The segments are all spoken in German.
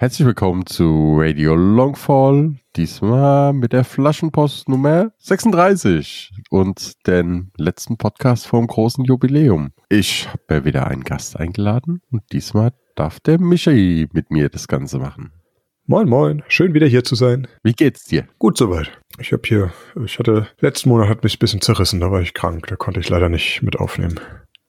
Herzlich willkommen zu Radio Longfall, diesmal mit der Flaschenpost Nummer 36 und den letzten Podcast vom großen Jubiläum. Ich habe mir wieder einen Gast eingeladen und diesmal darf der Michi mit mir das Ganze machen. Moin, moin. Schön wieder hier zu sein. Wie geht's dir? Gut soweit. Ich habe hier, ich hatte, letzten Monat hat mich ein bisschen zerrissen, da war ich krank, da konnte ich leider nicht mit aufnehmen.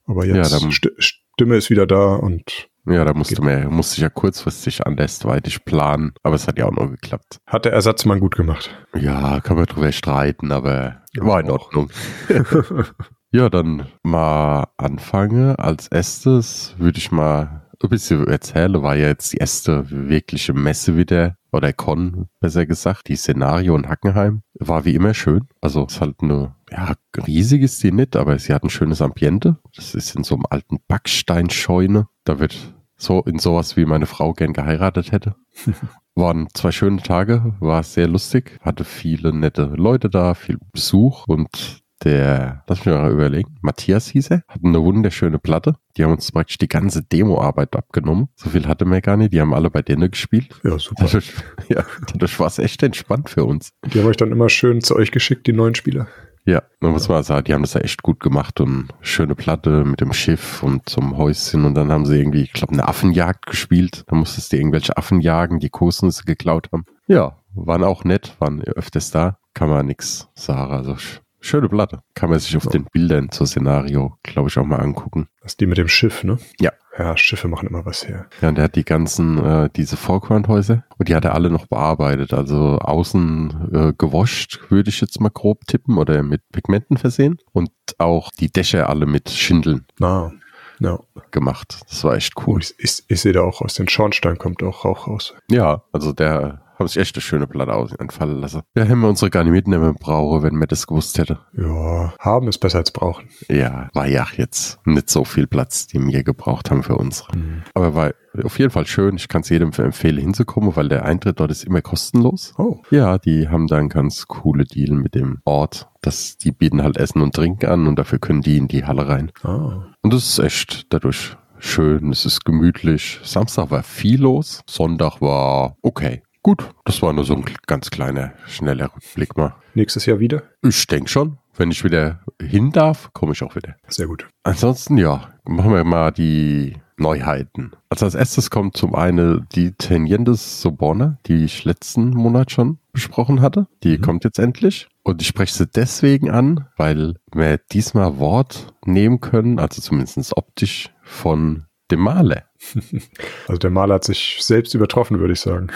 Aber jetzt Ja, Stimme ist wieder da und Ja, da musste mir, musste ich ja kurzfristig andersweitig planen, aber es hat ja auch noch geklappt. hat der Ersatzmann gut gemacht. Ja, kann man drüber streiten, aber Ja, war in. Ordnung. Ja, dann mal anfange. Als erstes würde ich mal ein bisschen erzählen, war ja jetzt die erste wirkliche Messe wieder, oder Con, besser gesagt, die Szenario in Hackenheim. War wie immer schön. Also es ist halt eine, ja, riesig ist die nicht, aber sie hat ein schönes Ambiente. Das ist in so einem alten Backsteinscheune. Da wird so in sowas, wie meine Frau gern geheiratet hätte. Waren zwei schöne Tage, war sehr lustig, hatte viele nette Leute da, viel Besuch und der, lass mich mal überlegen, Matthias hieß er, hatten eine wunderschöne Platte. Die haben uns praktisch die ganze Demoarbeit abgenommen. So viel hatte man gar nicht, die haben alle bei denen gespielt. Ja, super. Dadurch, ja, dadurch war es echt entspannt für uns. Die haben euch dann immer schön zu euch geschickt, die neuen Spieler. Ja, man muss mal sagen, die haben das ja echt gut gemacht und schöne Platte mit dem Schiff und zum Häuschen und dann haben sie irgendwie, ich glaube, eine Affenjagd gespielt. Da musstest du irgendwelche Affen jagen, die Kokosnüsse geklaut haben. Ja, waren auch nett, waren öfters da, kann man nix sagen. Also schöne Platte. Kann man sich auf Ja. den Bildern zur Szenario, glaube ich, auch mal angucken. Das ist die mit dem Schiff, ne? Ja. Ja, Schiffe machen immer was her. Ja, und der hat die ganzen, äh, diese Vorquanthäuser und die hat er alle noch bearbeitet. Also außen äh, gewascht, würde ich jetzt mal grob tippen, oder mit Pigmenten versehen. Und auch die Dächer alle mit Schindeln Na, ja. gemacht. Das war echt Cool. cool. Ich, ich, ich sehe da auch aus den Schornstein kommt auch Rauch raus. Ja, also der hat sich echt eine schöne Platte aus entfallen lassen. Ja, hätten wir unsere gar nicht mitnehmen brauchen, wenn wir das gewusst hätte. Ja, haben ist besser als brauchen. Ja, war ja jetzt nicht so viel Platz, die wir gebraucht haben für unsere. Aber war auf jeden Fall schön. Ich kann es jedem empfehlen, hinzukommen, weil der Eintritt dort ist immer kostenlos. Oh, Ja, die haben da einen ganz coole Deal mit dem Ort. Das, die bieten halt Essen und Trinken an und dafür können die in die Halle rein. ah. Und das ist echt dadurch schön, es ist gemütlich. Samstag war viel los, Sonntag war okay. Gut, das war nur so ein ganz kleiner, schneller Rückblick mal. Nächstes Jahr wieder? Ich denke schon, wenn ich wieder hin darf, komme ich auch wieder. Sehr gut. Ansonsten, ja, machen wir mal die Neuheiten. Also als erstes kommt zum einen die Tenientes Soborna, die ich letzten Monat schon besprochen hatte. Die Mhm. kommt jetzt endlich. Und ich spreche sie deswegen an, weil wir diesmal Wort nehmen können, also zumindest optisch, von dem Maler. Also der Maler hat sich selbst übertroffen, würde ich sagen.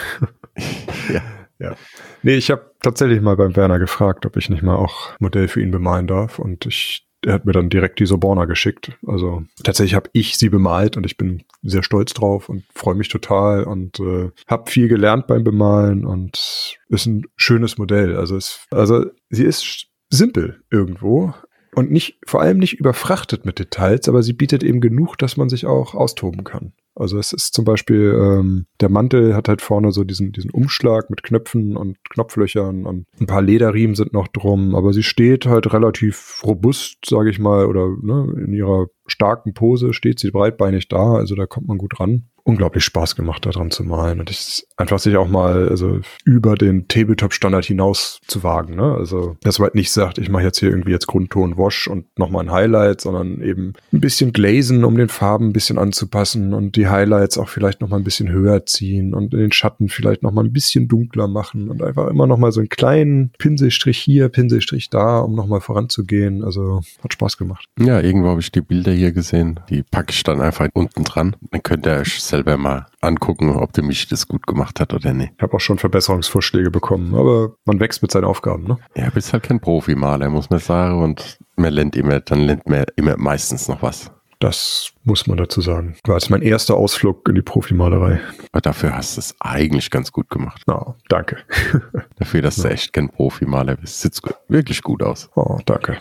Ja. Ja. Nee, ich habe tatsächlich mal beim Werner gefragt, ob ich nicht mal auch Modell für ihn bemalen darf. Und ich, er hat mir dann direkt die Soborna geschickt. Also tatsächlich habe ich sie bemalt und ich bin sehr stolz drauf und freue mich total und äh, habe viel gelernt beim Bemalen und ist ein schönes Modell. Also es, also sie ist simpel irgendwo. Und nicht, vor allem nicht überfrachtet mit Details, aber sie bietet eben genug, dass man sich auch austoben kann. Also es ist zum Beispiel, ähm, der Mantel hat halt vorne so diesen, diesen Umschlag mit Knöpfen und Knopflöchern und ein paar Lederriemen sind noch drum, aber sie steht halt relativ robust, sage ich mal, oder ne, in ihrer starken Pose steht sie breitbeinig da, also da kommt man gut ran. Unglaublich Spaß gemacht, da dran zu malen und es einfach sich auch mal also über den Tabletop-Standard hinaus zu wagen. Ne? Also dass man halt nicht sagt, ich mache jetzt hier irgendwie jetzt Grundton Wash und nochmal ein Highlight, sondern eben ein bisschen glazen, um den Farben ein bisschen anzupassen und die Highlights auch vielleicht nochmal ein bisschen höher ziehen und den Schatten vielleicht nochmal ein bisschen dunkler machen und einfach immer nochmal so einen kleinen Pinselstrich hier, Pinselstrich da, um nochmal voranzugehen. Also hat Spaß gemacht. Ja, irgendwo habe ich die Bilder hier gesehen. Die packe ich dann einfach unten dran. Dann könnt ihr selber mal angucken, ob der mich das gut gemacht hat oder nicht. Ich habe auch schon Verbesserungsvorschläge bekommen, aber man wächst mit seinen Aufgaben, ne? Ja, bist halt kein Profimaler, muss man sagen. Und man lernt immer, dann lernt man immer meistens noch was. Das muss man dazu sagen. War jetzt mein erster Ausflug in die Profimalerei. Aber dafür hast du es eigentlich ganz gut gemacht. Oh, danke. dafür, dass du echt kein Profimaler bist. Sieht wirklich gut aus. Oh, danke.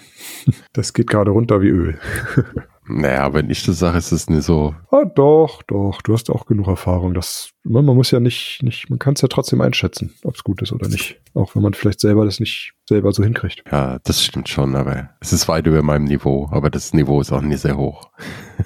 Das geht gerade runter wie Öl. Naja, wenn ich das sage, ist es nicht so. Ah, doch, doch. Du hast auch genug Erfahrung. Das, man, man muss ja nicht, nicht, man kann es ja trotzdem einschätzen, ob es gut ist oder nicht. Auch wenn man vielleicht selber das nicht selber so hinkriegt. Ja, das stimmt schon, aber es ist weit über meinem Niveau, aber das Niveau ist auch nicht sehr hoch.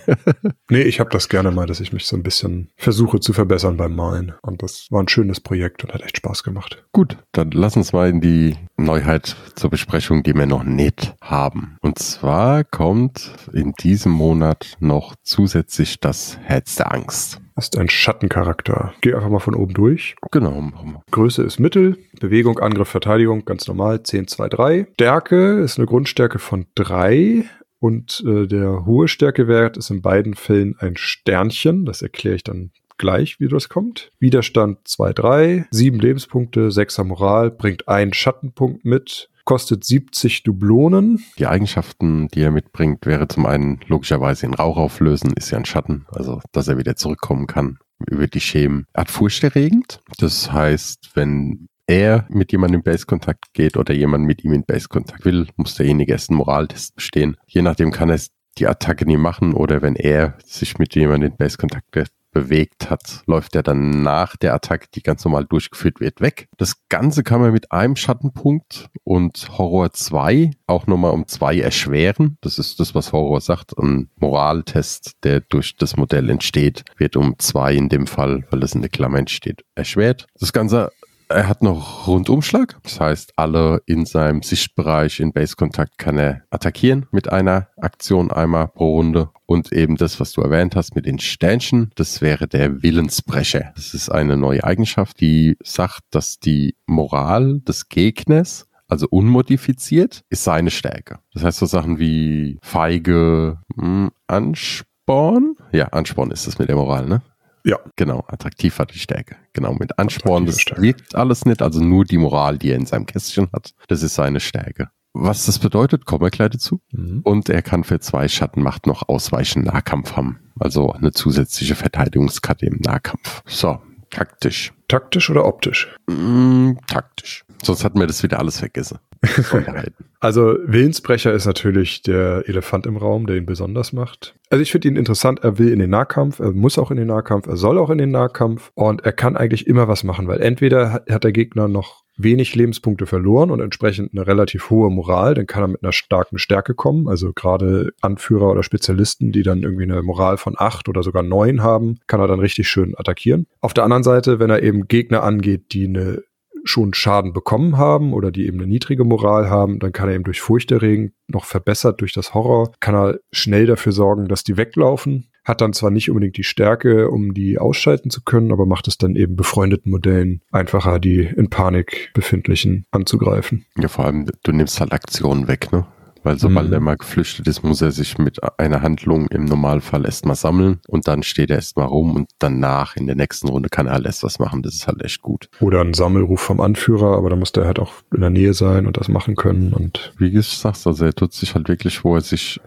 nee, ich habe das gerne mal, dass ich mich so ein bisschen versuche zu verbessern beim Malen. Und das war ein schönes Projekt und hat echt Spaß gemacht. Gut, dann lass uns mal in die Neuheit zur Besprechung, die wir noch nicht haben. Und zwar kommt in diesem Monat noch zusätzlich das Herz der Angst. Ist ein Schattencharakter. Geh einfach mal von oben durch. Genau. Größe ist Mittel. Bewegung, Angriff, Verteidigung, ganz normal. 10, 2, 3. Stärke ist eine Grundstärke von 3. Und äh, der hohe Stärkewert ist in beiden Fällen ein Sternchen. Das erkläre ich dann gleich, wie das kommt. Widerstand 2, 3. 7 Lebenspunkte, 6er Moral, bringt einen Schattenpunkt mit kostet 70 Dublonen. Die Eigenschaften, die er mitbringt, wäre zum einen logischerweise in Rauch auflösen, ist ja ein Schatten, also dass er wieder zurückkommen kann über die Schemen. Er hat furchterregend. Das heißt, wenn er mit jemandem in Base-Kontakt geht oder jemand mit ihm in Base-Kontakt will, muss derjenige erst einen Moraltest bestehen. Je nachdem kann er die Attacke nie machen oder wenn er sich mit jemandem in Base-Kontakt bewegt hat, läuft er dann nach der Attacke, die ganz normal durchgeführt wird, weg. Das Ganze kann man mit einem Schattenpunkt und Horror 2 auch nochmal um zwei erschweren. Das ist das, was Horror sagt. Ein Moraltest, der durch das Modell entsteht, wird um zwei in dem Fall, weil das in der Klammer entsteht, erschwert. Das Ganze er hat noch Rundumschlag. Das heißt, alle in seinem Sichtbereich in Base-Kontakt kann er attackieren mit einer Aktion einmal pro Runde. Und eben das, was du erwähnt hast mit den Sternchen, das wäre der Willensbrecher. Das ist eine neue Eigenschaft, die sagt, dass die Moral des Gegners also unmodifiziert, ist seine Stärke. Das heißt so Sachen wie feige mh, hm, Ansporn. Ja, Ansporn ist das mit der Moral, ne? Ja. Genau, attraktiv hat die Stärke. Genau, mit Ansporn, das wirkt alles nicht, also nur die Moral, die er in seinem Kästchen hat, das ist seine Stärke. Was das bedeutet, kommen wir gleich dazu. Mhm. Und er kann für zwei Schattenmacht noch Ausweichen Nahkampf haben. Also eine zusätzliche Verteidigungskarte im Nahkampf. So, taktisch. Taktisch oder optisch? Mm, taktisch. Sonst hatten wir das wieder alles vergessen. also Willensbrecher ist natürlich der Elefant im Raum, der ihn besonders macht. Also ich finde ihn interessant, er will in den Nahkampf, er muss auch in den Nahkampf, er soll auch in den Nahkampf und er kann eigentlich immer was machen, weil entweder hat der Gegner noch wenig Lebenspunkte verloren und entsprechend eine relativ hohe Moral, dann kann er mit einer starken Stärke kommen. Also gerade Anführer oder Spezialisten, die dann irgendwie eine Moral von acht oder sogar neun haben, kann er dann richtig schön attackieren. Auf der anderen Seite, wenn er eben Gegner angeht, die eine schon Schaden bekommen haben oder die eben eine niedrige Moral haben, dann kann er eben durch Furchterregen noch verbessert durch das Horror, kann er schnell dafür sorgen, dass die weglaufen. Hat dann zwar nicht unbedingt die Stärke, um die ausschalten zu können, aber macht es dann eben befreundeten Modellen einfacher, die in Panik befindlichen anzugreifen. Ja, vor allem, du nimmst halt Aktionen weg, ne? Weil sobald mhm. er mal geflüchtet ist, muss er sich mit einer Handlung im Normalfall erstmal sammeln und dann steht er erstmal rum und danach in der nächsten Runde kann er alles was machen. Das ist halt echt gut. Oder ein Sammelruf vom Anführer, aber da muss der halt auch in der Nähe sein und das machen können. Und Wie gesagt, also er tut sich halt wirklich, wo er sich,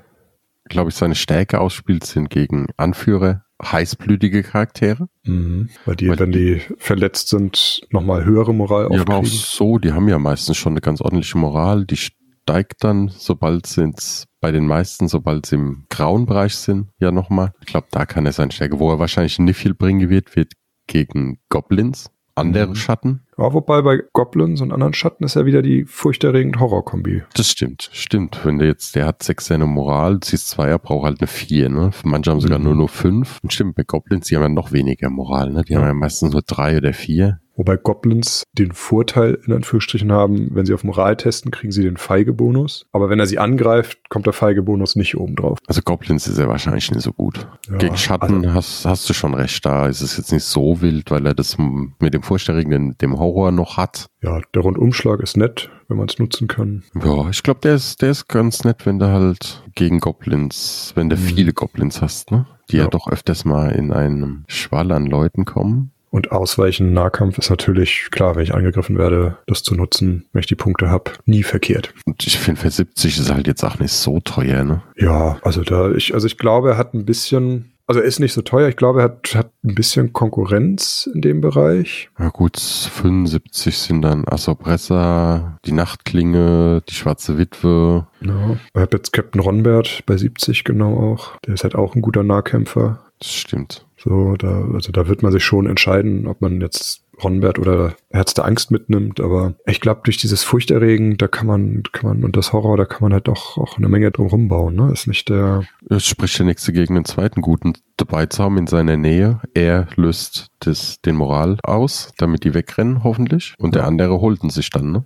glaube ich, seine Stärke ausspielt, sind gegen Anführer, heißblütige Charaktere. Mhm, weil die, weil wenn die, die verletzt sind, nochmal höhere Moral aufkriegen. Ja, aber auch so, die haben ja meistens schon eine ganz ordentliche Moral. Die steigt dann, sobald es bei den meisten, sobald sie im grauen Bereich sind, ja nochmal. Ich glaube, da kann er sein Stärke. Wo er wahrscheinlich nicht viel bringen wird, wird gegen Goblins, andere mhm. Schatten. Ja, wobei bei Goblins und anderen Schatten ist ja wieder die furchterregend Horror-Kombi. Das stimmt, stimmt. Wenn der jetzt, der hat sechs seine Moral, ziehst zwei, er braucht halt eine vier, ne? Manche haben sogar mhm. nur nur fünf. Und stimmt, bei Goblins, die haben ja noch weniger Moral, ne? Die ja. haben ja meistens nur drei oder vier. Wobei Goblins den Vorteil in Anführungsstrichen haben, wenn sie auf Moral testen, kriegen sie den Feige-Bonus. Aber wenn er sie angreift, kommt der Feige-Bonus nicht oben drauf. Also Goblins ist er wahrscheinlich nicht so gut. Ja, Gegen Schatten also, hast, hast du schon recht, da ist es jetzt nicht so wild, weil er das mit dem Vorstelligen, dem Horror Horror noch hat. Ja, der Rundumschlag ist nett, wenn man es nutzen kann. Ja, ich glaube, der ist, der ist ganz nett, wenn du halt gegen Goblins, wenn du Mhm. viele Goblins hast, ne? Die ja. Ja. doch öfters mal in einem Schwall an Leuten kommen. Und Ausweichen, Nahkampf ist natürlich, klar, wenn ich angegriffen werde, das zu nutzen, wenn ich die Punkte habe, nie verkehrt. Und ich finde, für 70 ist halt jetzt auch nicht so teuer, ne? Ja, also da, ich, also ich glaube, er hat ein bisschen, also er ist nicht so teuer, ich glaube, er hat, hat ein bisschen Konkurrenz in dem Bereich. Ja gut, 75 sind dann Assopressa, die Nachtklinge, die schwarze Witwe. Ja. Ich habe jetzt Captain Ronbert bei 70 genau auch. Der ist halt auch ein guter Nahkämpfer. Das stimmt. So, da, also da wird man sich schon entscheiden, ob man jetzt Ronbert oder Herz der Angst mitnimmt. Aber ich glaube, durch dieses Furchterregen, da kann man, kann man, und das Horror, da kann man halt auch, auch eine Menge drum rumbauen, ne? Ist nicht der, Es spricht der nächste gegen den zweiten Guten dabei zu haben in seiner Nähe. Er löst das, den Moral aus, damit die wegrennen, hoffentlich. Und der andere holten sich dann, ne?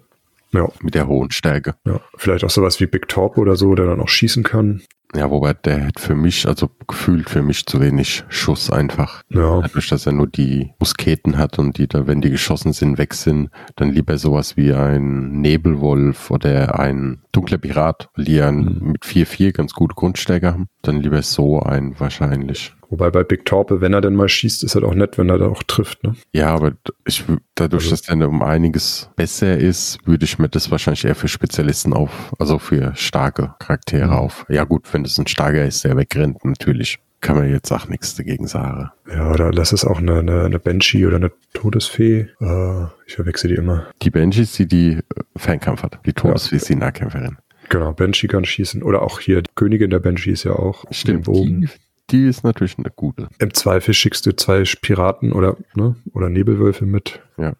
ja, Mit der hohen Stärke. ja, vielleicht auch sowas wie Big Torp oder so, der dann auch schießen kann. Ja, wobei der hat für mich, also gefühlt für mich zu wenig Schuss einfach. Ja, Dadurch, dass er nur die Musketen hat und die da, wenn die geschossen sind, weg sind, dann lieber sowas wie ein Nebelwolf oder ein dunkler Pirat, weil die ja Mhm. mit 4-4 ganz gute Grundstärke haben. Dann lieber so ein wahrscheinlich. Wobei bei Big Torpe, wenn er denn mal schießt, ist halt auch nett, wenn er da auch trifft, ne? Ja, aber ich, dadurch, Also- dass der um einiges besser ist, würde ich mir das wahrscheinlich eher für Spezialisten auf, also für starke Charaktere Mhm. auf. Ja gut, wenn das ein starker ist, der wegrennt, natürlich kann man jetzt auch nichts dagegen sagen. Ja, oder lass es auch eine, eine, eine Banshee oder eine Todesfee. Äh, ich verwechsel die immer. Die Banshee ist die, die äh, Fernkampf hat. Die Todesfee ist die Nahkämpferin. Genau, Banshee kann schießen. Oder auch hier, die Königin der Banshee ist ja auch Stimmt, Bogen. die, die ist natürlich eine gute. Im Zweifel schickst du zwei Piraten oder, ne, oder Nebelwölfe mit. Ja,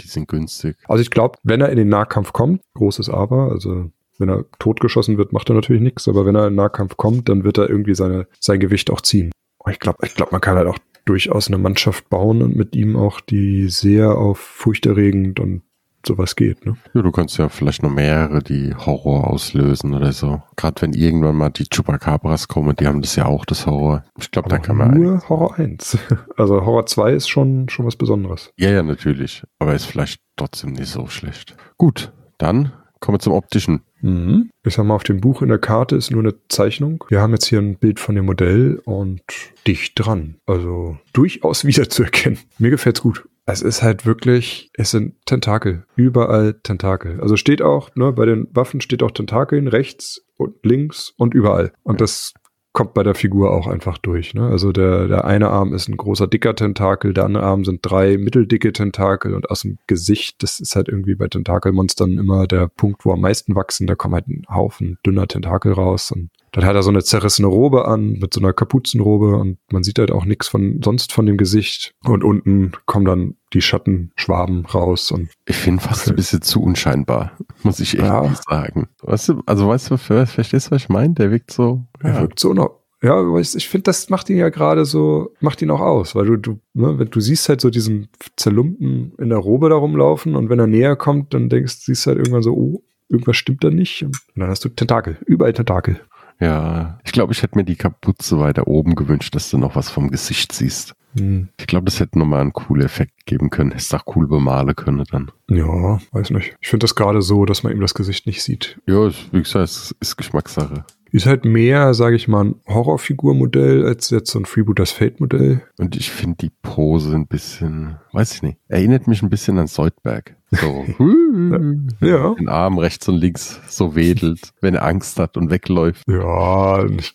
die sind günstig. Also ich glaube, wenn er in den Nahkampf kommt, großes Aber, also wenn er totgeschossen wird, macht er natürlich nichts, aber wenn er in den Nahkampf kommt, dann wird er irgendwie seine, sein Gewicht auch ziehen. Ich glaube, ich glaube, man kann halt auch durchaus eine Mannschaft bauen und mit ihm auch, die sehr auf furchterregend und sowas geht. Ne? Ja, du kannst ja vielleicht noch mehrere, die Horror auslösen oder so. Gerade wenn irgendwann mal die Chupacabras kommen, die haben das ja auch, das Horror. Ich glaube, da kann man. nur Horror 1. Also Horror 2 ist schon, schon was Besonderes. Ja, ja, natürlich. Aber ist vielleicht trotzdem nicht so schlecht. Gut, dann kommen wir zum optischen. Mhm. Ich sag mal, auf dem Buch in der Karte ist nur eine Zeichnung. Wir haben jetzt hier ein Bild von dem Modell und dicht dran. Also durchaus wiederzuerkennen. Mir gefällt's gut. Es ist halt wirklich, es sind Tentakel. Überall Tentakel. Also steht auch, ne, bei den Waffen steht auch Tentakeln rechts und links und überall. Und das kommt bei der Figur auch einfach durch. Ne? Also der, der eine Arm ist ein großer, dicker Tentakel, der andere Arm sind drei mitteldicke Tentakel und aus dem Gesicht, das ist halt irgendwie bei Tentakelmonstern immer der Punkt, wo am meisten wachsen. Da kommen halt ein Haufen dünner Tentakel raus und dann hat er so eine zerrissene Robe an mit so einer Kapuzenrobe und man sieht halt auch nichts von sonst von dem Gesicht und unten kommen dann die Schattenschwaben raus und Ich finde fast ein bisschen zu unscheinbar, muss ich Ja. irgendwie sagen. Weißt du, also weißt du, verstehst du, was ich meine? Der wirkt so. Er Ja, wirkt so noch. Ja, ich, finde, das macht ihn ja gerade so, macht ihn auch aus, weil du, du, ne, wenn du siehst halt so diesen Zerlumpen in der Robe da rumlaufen und wenn er näher kommt, dann denkst, siehst du halt irgendwann so, oh, irgendwas stimmt da nicht. Und dann hast du Tentakel, überall Tentakel. Ja. ich glaube, ich hätte mir die Kapuze weiter oben gewünscht, dass du noch was vom Gesicht siehst. Hm. Ich glaube, das hätte nochmal einen coolen Effekt geben können. Hättest auch cool bemalen können dann. Ja, weiß nicht. Ich finde das gerade so, dass man ihm das Gesicht nicht sieht. Ja, es- wie gesagt, es ist Geschmackssache. Ist halt mehr, sage ich mal, ein Horrorfigurmodell als jetzt so ein Freebooters Fate-Modell. Und ich finde die Pose ein bisschen, weiß ich nicht, erinnert mich ein bisschen an Soldberg. So, Ja. den Arm rechts und links so wedelt, wenn er Angst hat und wegläuft. Ja, nicht.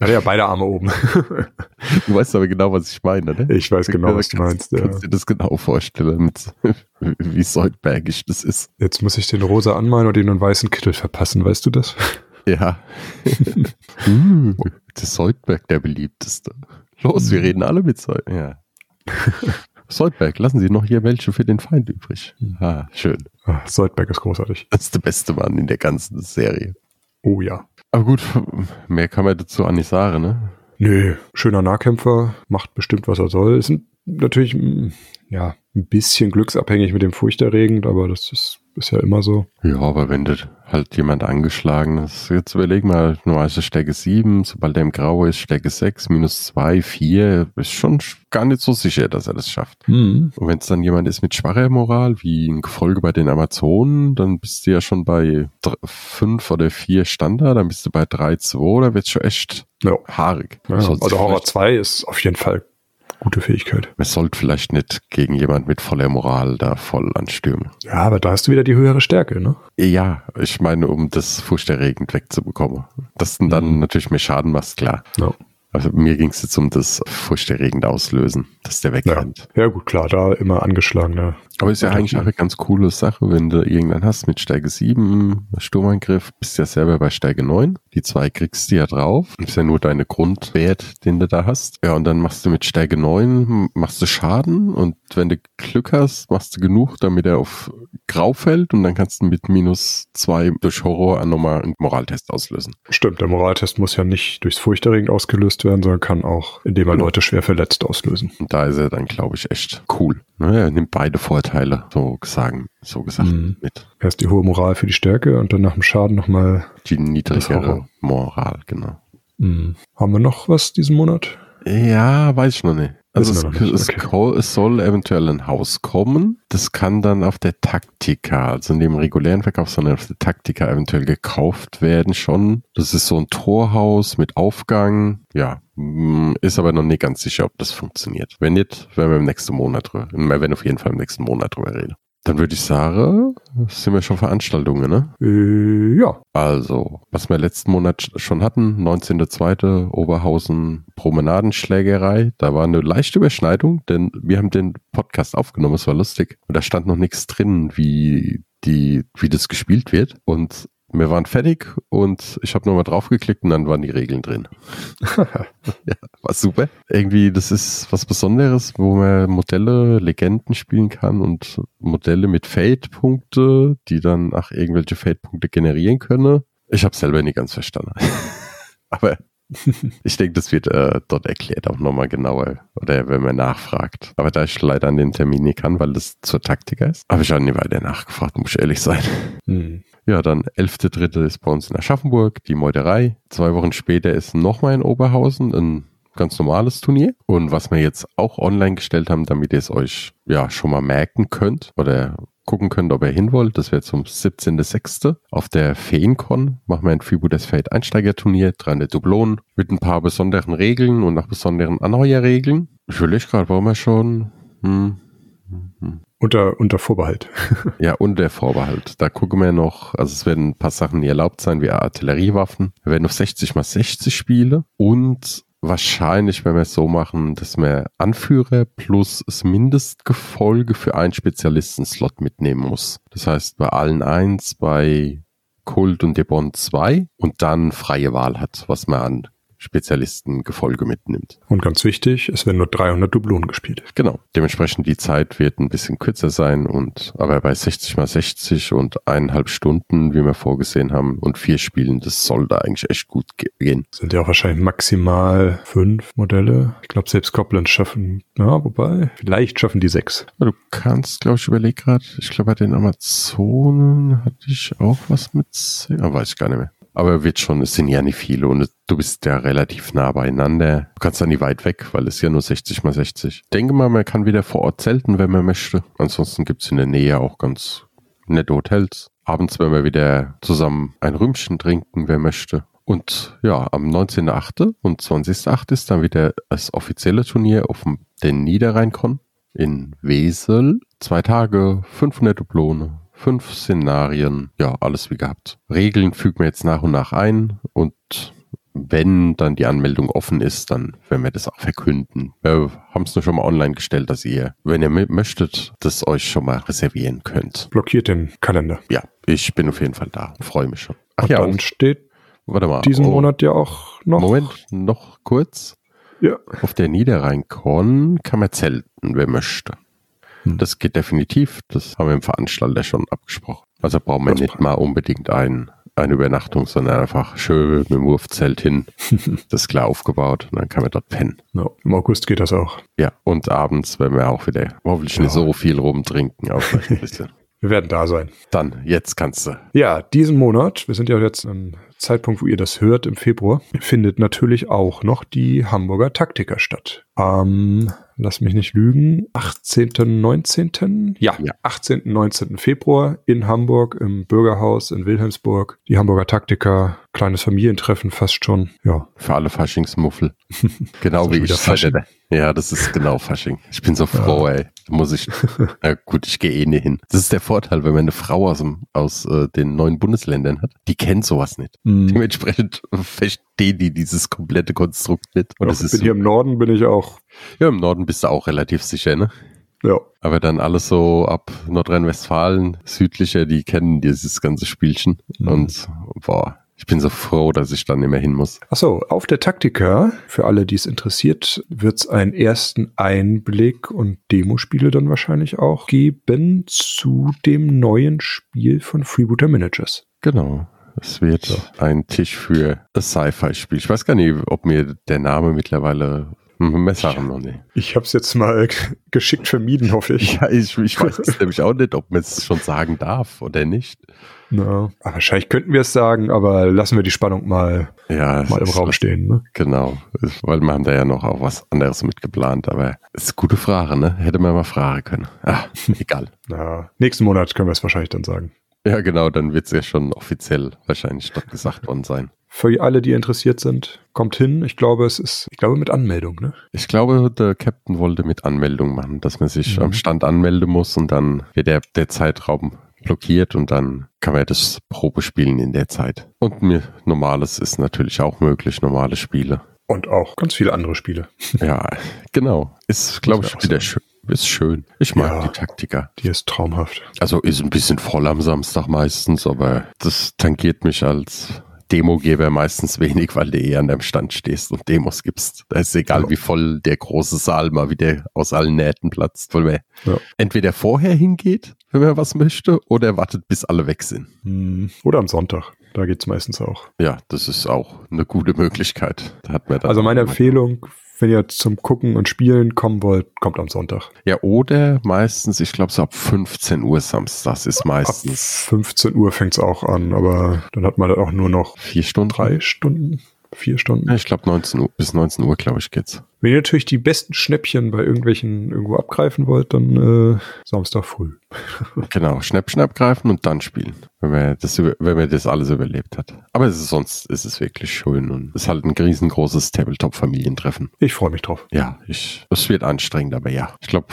Hat ja beide Arme oben. Du weißt aber genau, was ich meine, ne? Ich weiß genau, was du meinst. Kannst, Ja. kannst dir das genau vorstellen, mit, wie Soldbergisch das ist. Jetzt muss ich den rosa anmalen und den einen weißen Kittel verpassen, weißt du das? Ja. uh, der Soldberg, der beliebteste. Los, wir reden alle mit Sold. Ja. Soldberg, lassen Sie noch hier welche für den Feind übrig. Ah, schön. Ah, Soldberg ist großartig. Das ist der beste Mann in der ganzen Serie. Oh ja. Aber gut, mehr kann man dazu auch nicht sagen, ne? Nö, schöner Nahkämpfer, macht bestimmt, was er soll. Ist natürlich, ja, ein bisschen glücksabhängig mit dem Furchterregend, aber das ist, Ist ja immer so. Ja, aber wenn du halt jemand angeschlagen ist, jetzt überleg mal, normalerweise Stärke 7, sobald er im Grau ist, Stärke 6, minus 2, 4, ist schon gar nicht so sicher, dass er das schafft. Mhm. Und wenn es dann jemand ist mit schwacher Moral, wie ein Gefolge bei den Amazonen, dann bist du ja schon bei 5 oder 4 Standard, dann bist du bei 3, 2, da wird schon echt Ja. haarig. Ja, also Horror vielleicht- 2 ist auf jeden Fall gute Fähigkeit. Man sollte vielleicht nicht gegen jemand mit voller Moral da voll anstürmen. Ja, aber da hast du wieder die höhere Stärke, ne? Ja, ich meine, um das furchterregend wegzubekommen. Dass du dann natürlich mehr Schaden machst, klar. Ja. Also mir ging es jetzt um das furchterregend auslösen, dass der Ja. wegrennt. ja, gut, klar, da immer angeschlagener. Aber ist ja eigentlich auch eine ganz coole Sache, wenn du irgendwann hast mit Stärke 7, Sturmangriff, bist ja selber bei Stärke 9. Die zwei kriegst du ja drauf. Das ist ja nur deine Grundwert, den du da hast. Ja, und dann machst du mit Stärke 9, machst du Schaden und wenn du Glück hast, machst du genug, damit er auf Grau fällt und dann kannst du mit minus 2 durch Horror nochmal einen Moraltest auslösen. Stimmt, der Moraltest muss ja nicht durchs Furchterregend ausgelöst werden, sondern kann auch, indem er Genau. Leute schwer verletzt, auslösen. Und da ist er dann, glaube ich, echt cool. Ne, er nimmt beide Vorteile, so gesagt, so gesagt Mhm. mit. Erst die hohe Moral für die Stärke und dann nach dem Schaden nochmal. Die niedrigere. Moral, genau. Mhm. Haben wir noch was diesen Monat? Ja, weiß ich noch nicht. Also es, es, okay. es soll eventuell ein Haus kommen. Das kann dann auf der Taktika, also in dem regulären Verkauf, sondern auf der Taktika eventuell gekauft werden schon. Das ist so ein Torhaus mit Aufgang. Ja, mm, ist aber noch nicht ganz sicher, ob das funktioniert. Wenn nicht, werden wir im nächsten Monat drüber, wir werden auf jeden Fall im nächsten Monat drüber reden. Dann würde ich sagen, sind wir schon Veranstaltungen, ne? Äh, ja. Also, was wir letzten Monat sch- schon hatten, 19.02. Oberhausen Promenadenschlägerei, da war eine leichte Überschneidung, denn wir haben den Podcast aufgenommen, es war lustig. Und da stand noch nichts drin, wie die, wie das gespielt wird. Und wir waren fertig und ich habe nochmal draufgeklickt und dann waren die Regeln drin. ja, war super. Irgendwie, das ist was Besonderes, wo man Modelle, Legenden spielen kann und Modelle mit Fate-Punkte, die dann auch irgendwelche Fate-Punkte generieren können. Ich habe selber nicht ganz verstanden. Aber ich denke, das wird äh, dort erklärt auch nochmal genauer oder wenn man nachfragt. Aber da ich leider an den Termin nicht kann, weil das zur Taktika ist, habe ich auch nie weiter nachgefragt, muss ich ehrlich sein. Hm. Ja, dann 11.3. ist bei uns in Aschaffenburg die Meuterei. Zwei Wochen später ist nochmal in Oberhausen ein ganz normales Turnier. Und was wir jetzt auch online gestellt haben, damit ihr es euch ja schon mal merken könnt oder gucken könnt, ob ihr hin wollt, das wäre zum 17.06. Auf der Feencon machen wir ein Freebooters Fate Einsteigerturnier, 300 Dublonen mit ein paar besonderen Regeln und nach besonderen Anheuerregeln. Ich überlege gerade, warum wir schon... Hm, Unter, unter Vorbehalt. ja, und der Vorbehalt. Da gucken wir noch, also es werden ein paar Sachen, die erlaubt sein, wie Artilleriewaffen. Wir werden auf 60 mal 60 Spiele und wahrscheinlich, wenn wir es so machen, dass wir Anführer plus das Mindestgefolge für einen Spezialisten-Slot mitnehmen muss. Das heißt, bei allen eins, bei Kult und Debon zwei und dann freie Wahl hat, was man an Spezialistengefolge mitnimmt. Und ganz wichtig, es werden nur 300 Dublonen gespielt. Genau. Dementsprechend die Zeit wird ein bisschen kürzer sein und aber bei 60 mal 60 und eineinhalb Stunden, wie wir vorgesehen haben, und vier Spielen, das soll da eigentlich echt gut ge- gehen. Sind ja auch wahrscheinlich maximal fünf Modelle. Ich glaube, selbst Goblins schaffen, ja, wobei, vielleicht schaffen die sechs. Du kannst, glaube ich, überleg gerade, ich glaube, bei den Amazonen hatte ich auch was mit, aber weiß ich gar nicht mehr. Aber wird schon, es sind ja nicht viele und es- du bist ja relativ nah beieinander. Du kannst ja nicht weit weg, weil es ja nur 60 mal 60. Denke mal, man kann wieder vor Ort zelten, wenn man möchte. Ansonsten gibt's in der Nähe auch ganz nette Hotels. Abends werden wir wieder zusammen ein Rümpchen trinken, wer möchte. Und ja, am 19.8. und 20.8. ist dann wieder das offizielle Turnier auf dem Niederrheinkon in Wesel. Zwei Tage, 500 Dublone, fünf Szenarien, ja, alles wie gehabt. Regeln fügen wir jetzt nach und nach ein und wenn dann die Anmeldung offen ist, dann werden wir das auch verkünden. Wir haben es nur schon mal online gestellt, dass ihr, wenn ihr möchtet, das euch schon mal reservieren könnt. Blockiert den Kalender. Ja, ich bin auf jeden Fall da. Freue mich schon. Ach Und ja, dann und, steht warte mal. diesen oh, Monat ja auch noch. Moment, noch kurz. Ja. Auf der Niederrhein-Con kann man zelten, wer möchte. Hm. Das geht definitiv. Das haben wir im Veranstalter schon abgesprochen. Also brauchen wir Das nicht mal unbedingt ein, eine Übernachtung, sondern einfach schön mit dem Wurfzelt hin. das ist klar aufgebaut und dann kann man dort pennen. Ja, Im August geht das auch. Ja, und abends werden wir auch wieder hoffentlich nicht Ja. so viel rumtrinken, auch ein bisschen. Wir werden da sein. Dann, jetzt kannst du. Ja, diesen Monat, wir sind ja jetzt am Zeitpunkt, wo ihr das hört, im Februar, findet natürlich auch noch die Hamburger Taktiker statt. Am, lass mich nicht lügen, 18., 19., ja, Ja. 18., 19. Februar in Hamburg im Bürgerhaus in Wilhelmsburg. Die Hamburger Taktiker, kleines Familientreffen fast schon. Ja, Für alle Faschingsmuffel. genau wie ich. Fasching. Ja, das ist genau Fasching. Ich bin so froh, ey. Da muss ich. Na gut, ich gehe eh nie hin. Das ist der Vorteil, wenn man eine Frau aus, dem, aus äh, den neuen Bundesländern hat. Die kennt sowas nicht. Mhm. Dementsprechend verstehen die dieses komplette Konstrukt nicht. Und ich ist bin hier im Norden, bin ich auch, ja, im Norden bist du auch relativ sicher, ne? ja. Aber dann alles so ab Nordrhein-Westfalen, südlicher, die kennen dieses ganze Spielchen. Mhm. Und boah, ich bin so froh, dass ich dann nicht mehr hin muss. Achso, auf der Taktika, für alle, die es interessiert, wird es einen ersten Einblick und Demospiele dann wahrscheinlich auch geben zu dem neuen Spiel von Freebooter Managers. Genau. Es wird So. ein Tisch für das Sci-Fi-Spiel. Ich weiß gar nicht, ob mir der Name mittlerweile mehr sagen noch nicht. Ich habe es jetzt mal geschickt vermieden, hoffe ich. Ja, ich, ich weiß es nämlich auch nicht, ob man es schon sagen darf oder nicht. Aber wahrscheinlich könnten wir es sagen, aber lassen wir die Spannung mal, Ja, mal im Raum stehen. Ne? Genau, weil wir haben da ja noch auch was anderes mitgeplant, aber es ist eine gute Frage, ne? Hätte man mal fragen können. Ah, egal. Na, nächsten Monat können wir es wahrscheinlich dann sagen. Ja, genau, dann wird es ja schon offiziell wahrscheinlich dort gesagt worden sein. Für alle, die interessiert sind, kommt hin. Ich glaube, es ist, ich glaube, mit Anmeldung, ne? Ich glaube, der Captain wollte mit Anmeldung machen, dass man sich Mhm. am Stand anmelden muss und dann wird der, der Zeitraum blockiert und dann kann man das Probe spielen in der Zeit. Und mir, normales ist natürlich auch möglich, normale Spiele. Und auch ganz viele andere Spiele. Ja, genau. Ist, glaube ich, wieder schön. Ist schön. Ich mag Ja. die Taktiker. Die ist traumhaft. Also ist ein bisschen voll am Samstag meistens, aber das tangiert mich als Demogeber meistens wenig, weil du eh an deinem Stand stehst und Demos gibst. Da ist egal, Ja. wie voll der große Saal mal wieder aus allen Nähten platzt, weil man Ja. entweder vorher hingeht, wenn man was möchte, oder wartet, bis alle weg sind. Hm, Oder am Sonntag. Da geht's meistens auch. Ja, das ist auch eine gute Möglichkeit. Da hat man Also meine Empfehlung, wenn ihr zum Gucken und Spielen kommen wollt, kommt am Sonntag. Ja, oder meistens, ich glaube, so ab 15 Uhr samstags ist Ab meistens 15 Uhr fängt's auch an, aber dann hat man dann auch nur noch vier Stunden. drei Stunden, vier Stunden. Ja, ich glaube 19 Uhr, bis 19 Uhr, glaube ich, geht's. Wenn ihr natürlich die besten Schnäppchen bei irgendwelchen irgendwo abgreifen wollt, dann äh, Samstag früh. Genau, Schnapp, Schnapp greifen und dann spielen, wenn man das, wenn man das alles überlebt hat. Aber es ist, sonst ist es wirklich schön und es ist halt ein riesengroßes Tabletop-Familientreffen. Ich freue mich drauf. Ja, ich, es wird anstrengend, aber ja. Ich glaube,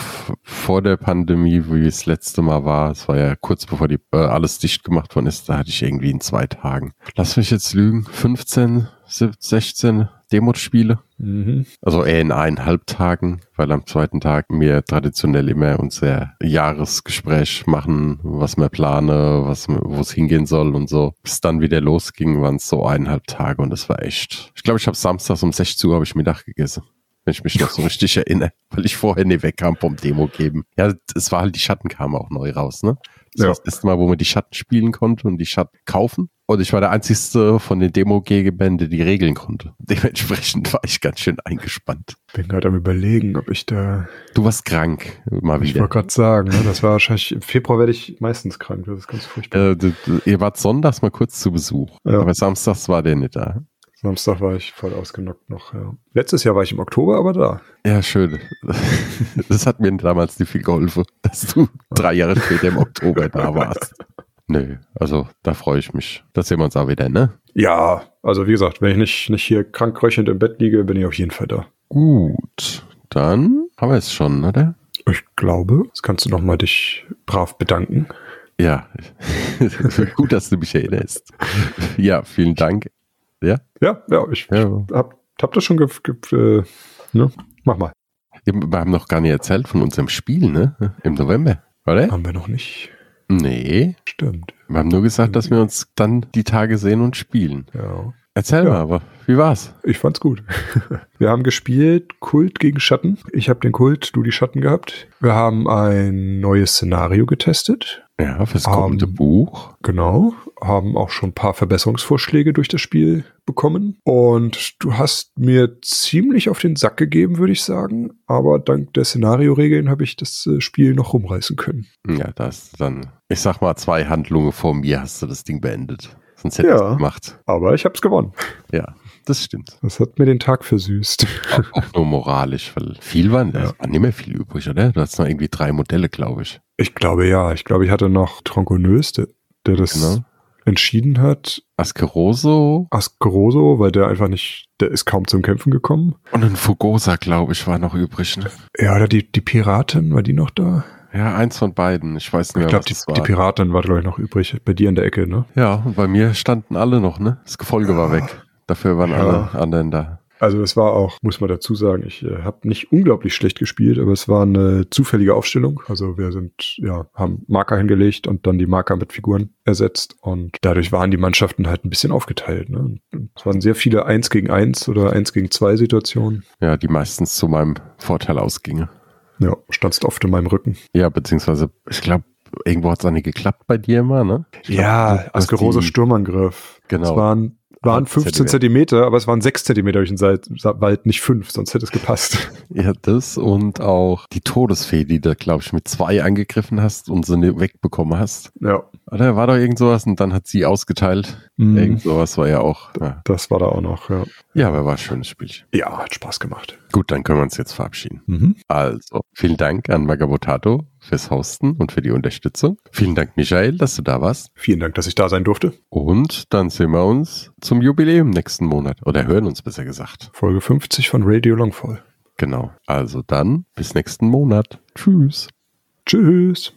vor der Pandemie, wie es letzte Mal war, es war ja kurz bevor die, äh, alles dicht gemacht worden ist, da hatte ich irgendwie in zwei Tagen, lass mich jetzt lügen, 15, 17, 16 Demo-Spiele. Mhm. Also eher in eineinhalb Tagen, weil am zweiten Tag wir traditionell immer unser Jahresgespräch machen, was wir planen, was wo es hingehen soll und so. Bis dann wieder losging, waren es so eineinhalb Tage und das war echt. Ich glaube, ich habe samstags um 16 Uhr habe ich Mittag gegessen. Wenn ich mich noch so richtig erinnere, weil ich vorher nicht wegkam vom Demo geben. Ja, es war halt, die Schatten kamen auch neu raus, ne? Das Ja. war das erste Mal, wo man die Schatten spielen konnte und die Schatten kaufen. Und ich war der einzigste von den Demo-G-Gebänden, der die regeln konnte. Dementsprechend war ich ganz schön eingespannt. Bin gerade am überlegen, ob ich da. Du warst krank, mal Ich wieder. wollte gerade sagen, ne, das war wahrscheinlich. Im Februar werde ich meistens krank. Das ist ganz furchtbar. Äh, ihr wart sonntags mal kurz zu Besuch, Ja. aber samstags war der nicht da. Samstag war ich voll ausgenockt noch. Ja. Letztes Jahr war ich im Oktober, aber da. Ja, schön. Das hat mir damals nicht viel geholfen, dass du drei Jahre später im Oktober da warst. Nö, also da freue ich mich. Da sehen wir uns auch wieder, ne? Ja, also wie gesagt, wenn ich nicht, nicht hier krank röchelnd im Bett liege, bin ich auf jeden Fall da. Gut, dann haben wir es schon, oder? Ich glaube, jetzt kannst du noch mal dich brav bedanken. Ja, gut, dass du mich erinnerst. Ja, vielen Dank. Ja, Ja, ja, ich, Ja. ich hab, hab das schon ge, ge, äh, ne? Mach mal. wir haben noch gar nicht erzählt von unserem Spiel, ne? Im November, oder? Haben wir noch nicht. Nee, Stimmt. wir haben nur gesagt, dass wir uns dann die Tage sehen und spielen. Ja. Erzähl Ja. mal, aber wie war's? Ich fand's gut. Wir haben gespielt Kult gegen Schatten. Ich habe den Kult, du die Schatten gehabt. Wir haben ein neues Szenario getestet. Ja, fürs kommende Ähm, Buch. Genau, haben auch schon ein paar Verbesserungsvorschläge durch das Spiel bekommen. Und du hast mir ziemlich auf den Sack gegeben, würde ich sagen. Aber dank der Szenarioregeln habe ich das äh, Spiel noch rumreißen können. Ja, da hast du dann, ich sag mal, zwei Handlungen vor mir hast du das Ding beendet. Sonst hätte ich Ja. es gemacht. Aber ich habe es gewonnen. Ja, das stimmt. Das hat mir den Tag versüßt. Auch, auch nur moralisch, weil viel waren, Ja. war nicht mehr viel übrig, oder? Du hast noch irgendwie drei Modelle, glaube ich. Ich glaube ja. Ich glaube, ich hatte noch Tronconeus, der, der das Genau. entschieden hat. Askeroso Ascaroso, weil der einfach nicht, der ist kaum zum Kämpfen gekommen. und ein Fugosa, glaube ich, war noch übrig. Ne? Ja, oder die, die Piratin, war die noch da? Ja, eins von beiden. Ich weiß nicht Ich glaube, die, die Piratin war, glaube ich, noch übrig. Bei dir in der Ecke, ne? ja, und bei mir standen alle noch, ne? Das Gefolge war weg. Dafür waren Ja. alle anderen da. Also es war auch, muss man dazu sagen, ich äh, habe nicht unglaublich schlecht gespielt, aber es war eine zufällige Aufstellung. Also wir sind, ja, haben Marker hingelegt und dann die Marker mit Figuren ersetzt und dadurch waren die Mannschaften halt ein bisschen aufgeteilt. Ne? Und Es waren sehr viele 1 gegen 1 oder 1 gegen 2 Situationen. Ja, die meistens zu meinem Vorteil ausgingen. Ja, standst oft in meinem Rücken. Ja, beziehungsweise, ich glaube, irgendwo hat es auch nicht geklappt bei dir immer, ne? Ich Ja, Askerose Sturmangriff. Genau. Es waren, waren Ah, 15 Zentimeter, aber es waren 6 Zentimeter durch den Wald, nicht 5, sonst hätte es gepasst. Ja, das und auch die Todesfee, die du, glaube ich, mit zwei angegriffen hast und sie nicht wegbekommen hast. ja. Oder war da irgend sowas und dann hat sie ausgeteilt. Mhm. Irgend sowas war ja auch. Ja, Das war da auch noch, ja. ja aber war ein schönes Spielchen. Ja, hat Spaß gemacht. Gut, dann können wir uns jetzt verabschieden. Mhm. Also, vielen Dank an Magabotato fürs Hosten und für die Unterstützung. Vielen Dank, Michael, dass du da warst. Vielen Dank, dass ich da sein durfte. Und dann sehen wir uns zum Jubiläum nächsten Monat. Oder hören uns besser gesagt. Folge 50 von Radio Longfall. Genau. Also dann bis nächsten Monat. Tschüss. Tschüss.